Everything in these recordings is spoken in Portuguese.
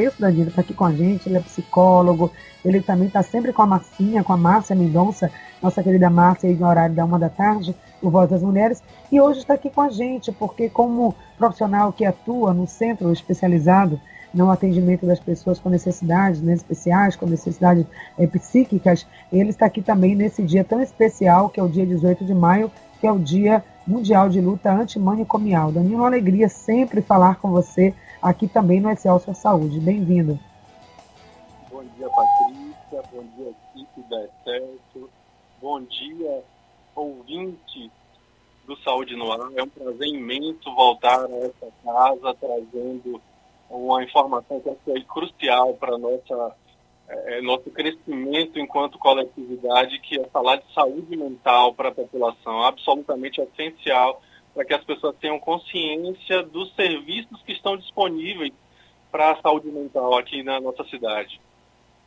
isso, Danilo, está aqui com a gente, ele é psicólogo, ele também está sempre com a Marcinha, com a Márcia Mendonça, nossa querida Márcia, aí no horário da uma da tarde, o Voz das Mulheres, e hoje está aqui com a gente, porque como profissional que atua no centro especializado no atendimento das pessoas com necessidades né, especiais, com necessidades é, psíquicas, ele está aqui também nesse dia tão especial, que é o dia 18 de maio, que é o Dia Mundial de Luta Antimanicomial. Danilo, uma alegria sempre falar com você aqui também no Excelsior Saúde. Bem-vindo. Bom dia, Patrícia. Bom dia, equipe da Excelsior. Bom dia, ouvinte do Saúde no Ar. É um prazer imenso voltar a essa casa trazendo uma informação que foi crucial para nossa é, nosso crescimento enquanto coletividade, que é falar de saúde mental para a população, absolutamente essencial para que as pessoas tenham consciência dos serviços que estão disponíveis para a saúde mental aqui na nossa cidade.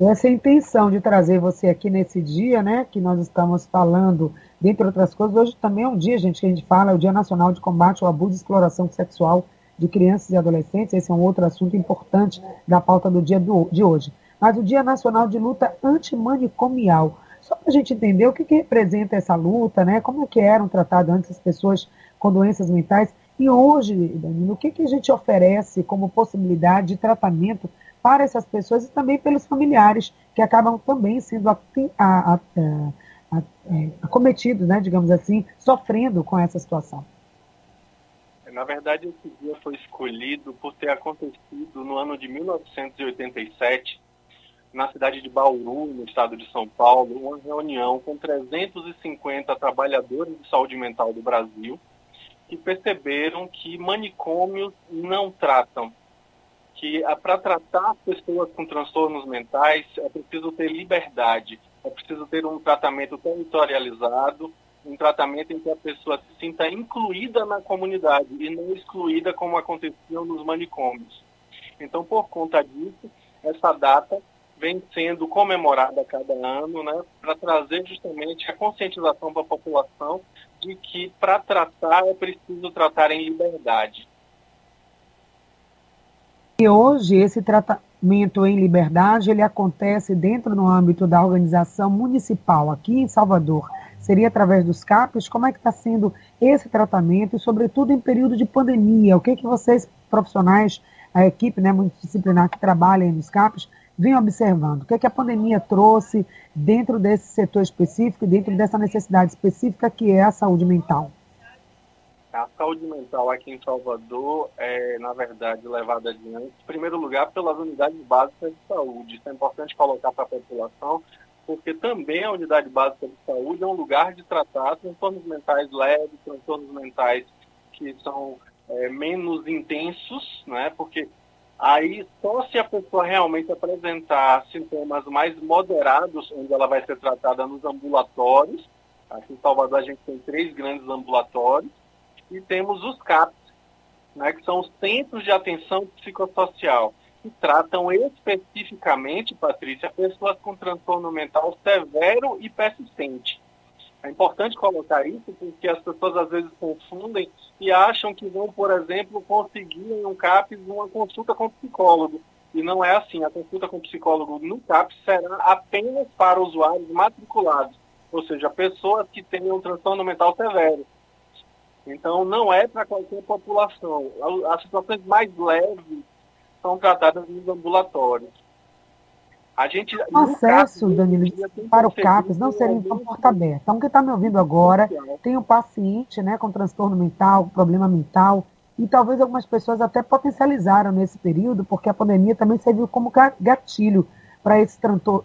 Essa é a intenção de trazer você aqui nesse dia, né, que nós estamos falando, dentre outras coisas, hoje também é um dia, gente, que a gente fala, é o Dia Nacional de Combate ao Abuso e Exploração Sexual de Crianças e Adolescentes, esse é um outro assunto importante da pauta do dia do, de hoje. Mas o Dia Nacional de Luta Antimanicomial, só para a gente entender o que, que, representa essa luta, né, como é que eram tratadas antes as pessoas com doenças mentais. E hoje, Danilo, o que, que a gente oferece como possibilidade de tratamento para essas pessoas e também pelos familiares que acabam também sendo acometidos, né, digamos assim, sofrendo com essa situação? Na verdade, esse dia foi escolhido por ter acontecido no ano de 1987, na cidade de Bauru, no estado de São Paulo, uma reunião com 350 trabalhadores de saúde mental do Brasil que perceberam que manicômios não tratam, que para tratar pessoas com transtornos mentais é preciso ter liberdade, é preciso ter um tratamento territorializado, um tratamento em que a pessoa se sinta incluída na comunidade e não excluída como acontecia nos manicômios. Então, por conta disso, essa data vem sendo comemorada a cada ano, né, para trazer justamente a conscientização para a população de que para tratar é preciso tratar em liberdade. E hoje esse tratamento em liberdade ele acontece dentro no âmbito da organização municipal aqui em Salvador. Seria através dos CAPs? Como é que está sendo esse tratamento e, sobretudo, em período de pandemia? O que, que vocês, profissionais, a equipe né, multidisciplinar que trabalha nos CAPs, vem observando? O que, é que a pandemia trouxe dentro desse setor específico, dentro dessa necessidade específica que é a saúde mental? A saúde mental aqui em Salvador é, na verdade, levada adiante, em primeiro lugar, pelas unidades básicas de saúde. Isso é importante colocar para a população, porque também a unidade básica de saúde é um lugar de tratar transtornos mentais leves, transtornos mentais que são é, menos intensos, né? porque Aí, só se a pessoa realmente apresentar sintomas mais moderados, onde ela vai ser tratada nos ambulatórios. Aqui em Salvador a gente tem três grandes ambulatórios. E temos os CAPs, né, que são os Centros de Atenção Psicossocial, que tratam especificamente, Patrícia, pessoas com transtorno mental severo e persistente. É importante colocar isso porque as pessoas às vezes confundem e acham que vão, por exemplo, conseguir em um CAPS uma consulta com psicólogo. E não é assim. A consulta com psicólogo no CAPS será apenas para usuários matriculados, ou seja, pessoas que tenham transtorno mental severo. Então, não é para qualquer população. As situações mais leves são tratadas nos ambulatórios. A gente, o acesso, Danilo, para o CAPES não seria em porta aberta. Então, quem está me ouvindo agora tem um paciente né, com transtorno mental, problema mental, e talvez algumas pessoas até potencializaram nesse período, porque a pandemia também serviu como gatilho para esses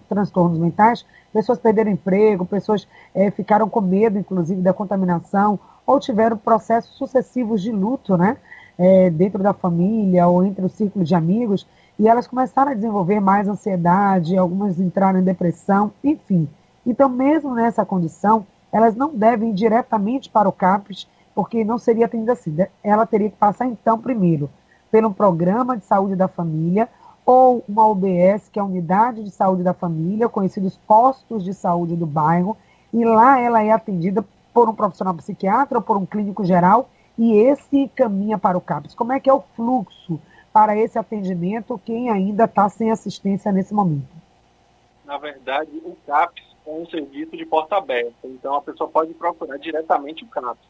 transtornos mentais. Pessoas perderam emprego, pessoas é, ficaram com medo, inclusive, da contaminação, ou tiveram processos sucessivos de luto, né? É, dentro da família ou entre o círculo de amigos e elas começaram a desenvolver mais ansiedade, algumas entraram em depressão, enfim. Então, mesmo nessa condição, elas não devem ir diretamente para o CAPES, porque não seria atendida assim. Ela teria que passar, então, primeiro, pelo programa de saúde da família, ou uma UBS, que é a Unidade de Saúde da Família, conhecidos postos de saúde do bairro, e lá ela é atendida por um profissional psiquiatra ou por um clínico geral, e esse caminha para o CAPES. Como é que é o fluxo? Para esse atendimento quem ainda está sem assistência nesse momento? Na verdade, o CAPS é um serviço de porta aberta, então a pessoa pode procurar diretamente o CAPS.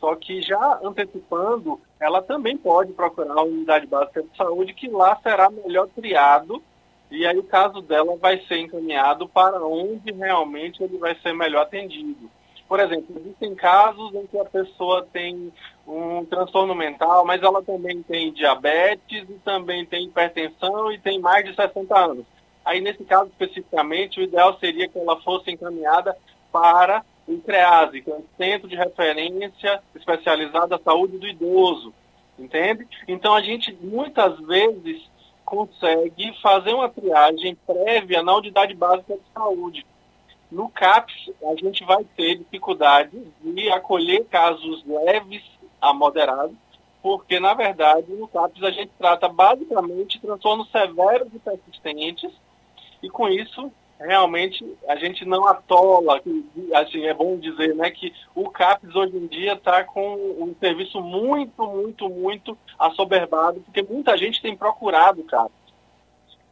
Só que já antecipando, ela também pode procurar a unidade básica de saúde, que lá será melhor triado, e aí o caso dela vai ser encaminhado para onde realmente ele vai ser melhor atendido. Por exemplo, existem casos em que a pessoa tem um transtorno mental, mas ela também tem diabetes e também tem hipertensão e tem mais de 60 anos. Aí, nesse caso especificamente, o ideal seria que ela fosse encaminhada para o CREASE, que é um Centro de Referência Especializado da Saúde do Idoso, entende? Então, a gente muitas vezes consegue fazer uma triagem prévia na unidade básica de saúde. No CAPS, a gente vai ter dificuldade de acolher casos leves a moderados, porque, na verdade, no CAPS a gente trata basicamente transtornos severos e persistentes, e com isso, realmente, a gente não atola, assim, é bom dizer, né, que o CAPS hoje em dia está com um serviço muito, muito, muito assoberbado, porque muita gente tem procurado o CAPS.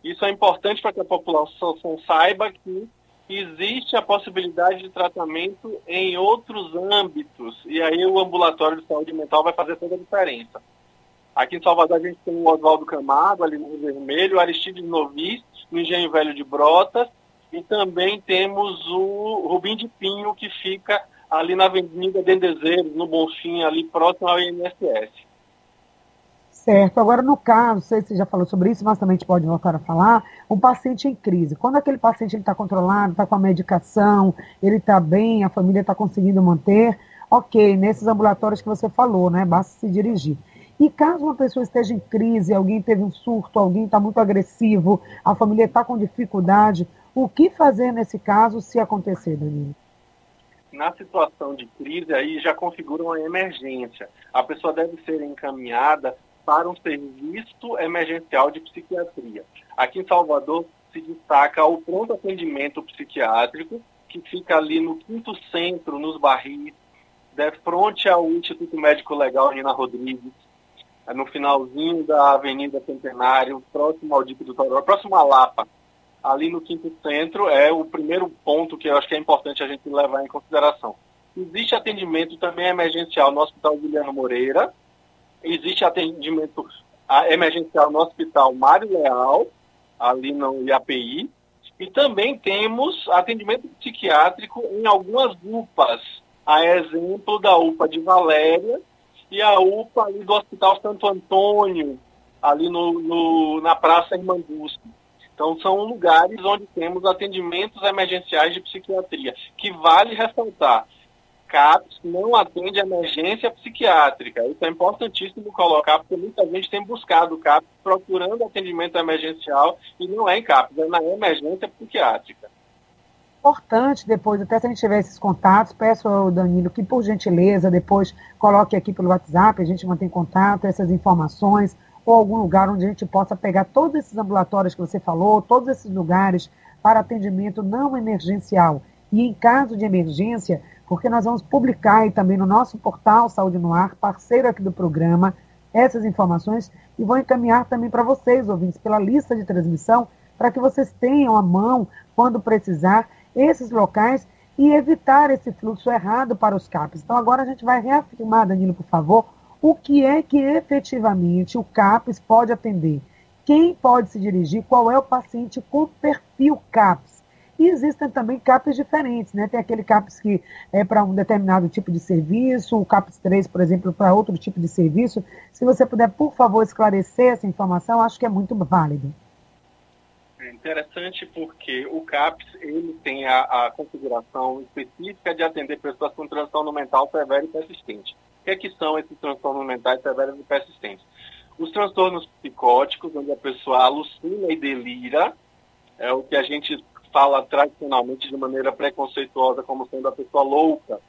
Isso é importante para que a população saiba que existe a possibilidade de tratamento em outros âmbitos. E aí o ambulatório de saúde mental vai fazer toda a diferença. Aqui em Salvador a gente tem o Oswaldo Camargo, ali no Vermelho, o Aristides Novis, no Engenho Velho de Brotas, e também temos o Rubim de Pinho, que fica ali na Avenida Dendezeiros, no Bonfim, ali próximo ao INSS. Certo. Agora, no caso, não sei se você já falou sobre isso, mas também a gente pode voltar a falar, um paciente em crise. Quando aquele paciente está controlado, está com a medicação, ele está bem, a família está conseguindo manter, ok, nesses ambulatórios que você falou, né? Basta se dirigir. E caso uma pessoa esteja em crise, alguém teve um surto, alguém está muito agressivo, a família está com dificuldade, o que fazer nesse caso se acontecer, Danilo? Na situação de crise, aí já configura uma emergência. A pessoa deve ser encaminhada para um serviço emergencial de psiquiatria. Aqui em Salvador se destaca o pronto atendimento psiquiátrico, que fica ali no quinto centro, nos barris, de frente ao Instituto Médico Legal Nina Rodrigues, no finalzinho da Avenida Centenário, próximo ao Dique do Toró, próximo à Lapa. Ali no quinto centro é o primeiro ponto que eu acho que é importante a gente levar em consideração. Existe atendimento também emergencial no Hospital Guilherme Moreira, Existe atendimento emergencial no Hospital Mário Leal, ali no IAPI, e também temos atendimento psiquiátrico em algumas UPAs, a exemplo da UPA de Valéria e a UPA ali do Hospital Santo Antônio, ali no, no na Praça Irmandusco. Então, são lugares onde temos atendimentos emergenciais de psiquiatria, que vale ressaltar, CAPS não atende emergência psiquiátrica. Isso é importantíssimo colocar, porque muita gente tem buscado o CAPS procurando atendimento emergencial e não é em CAPS, é na emergência psiquiátrica. Importante depois, até se a gente tiver esses contatos, peço ao Danilo que, por gentileza, depois coloque aqui pelo WhatsApp, a gente mantém contato, essas informações, ou algum lugar onde a gente possa pegar todos esses ambulatórios que você falou, todos esses lugares para atendimento não emergencial. E em caso de emergência, porque nós vamos publicar aí também no nosso portal Saúde no Ar, parceiro aqui do programa, essas informações e vou encaminhar também para vocês, ouvintes, pela lista de transmissão, para que vocês tenham à mão, quando precisar, esses locais e evitar esse fluxo errado para os CAPs. Então, agora a gente vai reafirmar, Danilo, por favor, o que é que efetivamente o CAPS pode atender. Quem pode se dirigir, qual é o paciente com perfil CAPS e existem também CAPs diferentes, né? Tem aquele CAPs que é para um determinado tipo de serviço, o CAPs 3, por exemplo, para outro tipo de serviço. Se você puder, por favor, esclarecer essa informação, acho que é muito válido. É interessante porque o CAPS ele tem a, a configuração específica de atender pessoas com transtorno mental severo e persistente. O que, é que são esses transtornos mentais severos e persistentes? Os transtornos psicóticos, onde a pessoa alucina e delira, é o que a gente fala tradicionalmente de maneira preconceituosa como sendo a pessoa louca,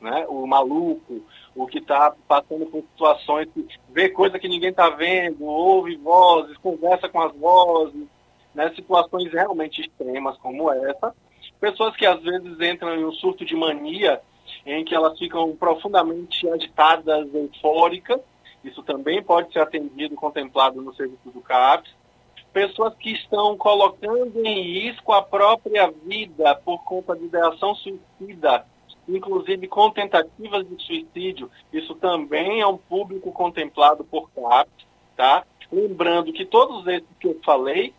né? o maluco, o que está passando por situações que vê coisa que ninguém está vendo, ouve vozes, conversa com as vozes, né? situações realmente extremas como essa. Pessoas que às vezes entram em um surto de mania, em que elas ficam profundamente agitadas, eufóricas, isso também pode ser atendido contemplado no serviço do CAPS. Pessoas que estão colocando em risco a própria vida por conta de ideação suicida, inclusive com tentativas de suicídio, isso também é um público contemplado por CAPS, tá? Lembrando que todos esses que eu falei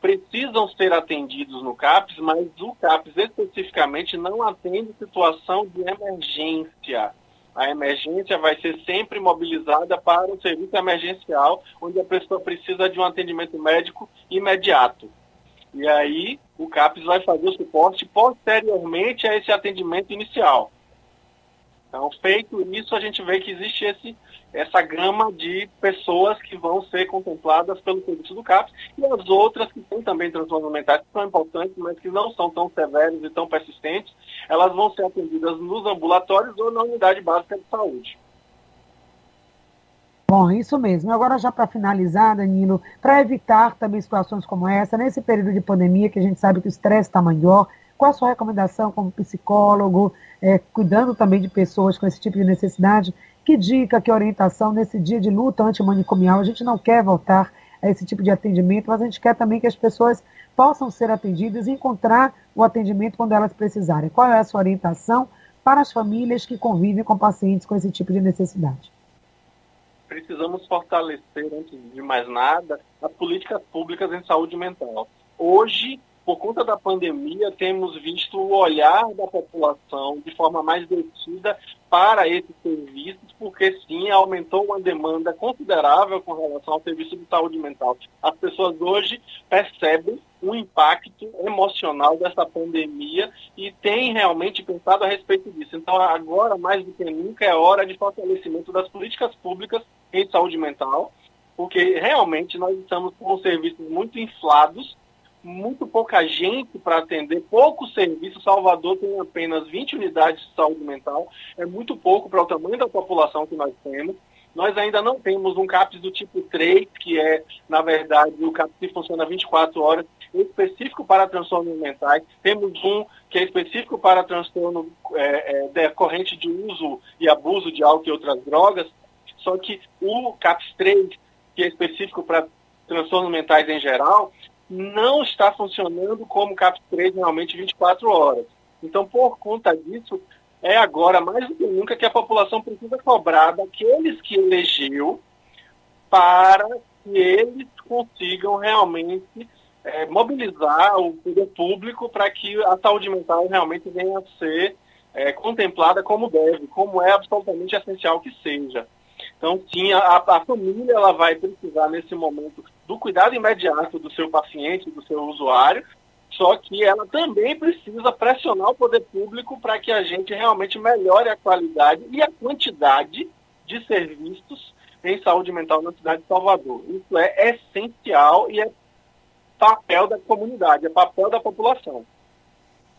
precisam ser atendidos no CAPS, mas o CAPS especificamente não atende situação de emergência. A emergência vai ser sempre mobilizada para o serviço emergencial, onde a pessoa precisa de um atendimento médico imediato. E aí o CAPS vai fazer o suporte posteriormente a esse atendimento inicial. Então, feito isso, a gente vê que existe esse, essa gama de pessoas que vão ser contempladas pelo serviço do CAPS e as outras que têm também transtornos mentais que são importantes, mas que não são tão severos e tão persistentes, elas vão ser atendidas nos ambulatórios ou na unidade básica de saúde. Bom, isso mesmo. Agora, já para finalizar, Danilo, para evitar também situações como essa, nesse período de pandemia, que a gente sabe que o estresse está maior, qual a sua recomendação como psicólogo, é, cuidando também de pessoas com esse tipo de necessidade? Que dica, que orientação nesse dia de luta antimanicomial? A gente não quer voltar a esse tipo de atendimento, mas a gente quer também que as pessoas possam ser atendidas e encontrar o atendimento quando elas precisarem. Qual é a sua orientação para as famílias que convivem com pacientes com esse tipo de necessidade? precisamos fortalecer, antes de mais nada, as políticas públicas em saúde mental. Hoje, por conta da pandemia, temos visto o olhar da população de forma mais detida para esses serviços, porque sim, aumentou uma demanda considerável com relação ao serviço de saúde mental. As pessoas hoje percebem o impacto emocional dessa pandemia e têm realmente pensado a respeito disso. Então, agora, mais do que nunca, é hora de fortalecimento das políticas públicas em saúde mental, porque realmente nós estamos com serviços muito inflados muito pouca gente para atender, pouco serviço. Salvador tem apenas 20 unidades de saúde mental, é muito pouco para o tamanho da população que nós temos. Nós ainda não temos um CAPS do tipo 3, que é, na verdade, o CAPS que funciona 24 horas, específico para transtornos mentais. Temos um que é específico para transtorno é, é, decorrente de uso e abuso de álcool e outras drogas. Só que o CAPS 3, que é específico para transtornos mentais em geral, não está funcionando como CAPS 3 realmente 24 horas. Então, por conta disso, é agora mais do que nunca que a população precisa cobrar daqueles que elegeu para que eles consigam realmente é, mobilizar o poder público para que a saúde mental realmente venha a ser é, contemplada como deve, como é absolutamente essencial que seja. Então, sim, a, a, família ela vai precisar, nesse momento, do cuidado imediato do seu paciente, do seu usuário, só que ela também precisa pressionar o poder público para que a gente realmente melhore a qualidade e a quantidade de serviços em saúde mental na cidade de Salvador. Isso é essencial e é papel da comunidade, é papel da população.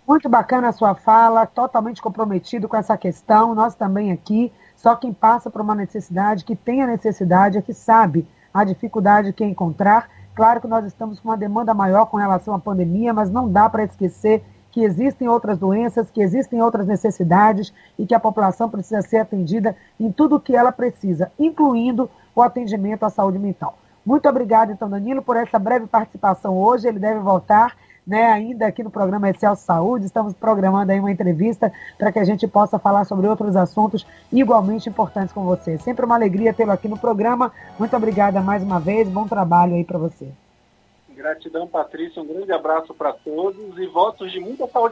Muito bacana a sua fala, totalmente comprometido com essa questão. Nós também aqui só quem passa por uma necessidade, que tem a necessidade, é que sabe a dificuldade que encontrar. Claro que nós estamos com uma demanda maior com relação à pandemia, mas não dá para esquecer que existem outras doenças, que existem outras necessidades e que a população precisa ser atendida em tudo o que ela precisa, incluindo o atendimento à saúde mental. Muito obrigada, então, Danilo, por essa breve participação hoje. Ele deve voltar né, ainda aqui no programa Excel Saúde. Estamos programando aí uma entrevista para que a gente possa falar sobre outros assuntos igualmente importantes com você. Sempre uma alegria tê-lo aqui no programa. Muito obrigada mais uma vez. Bom trabalho aí para você. Gratidão, Patrícia. Um grande abraço para todos e votos de muita saúde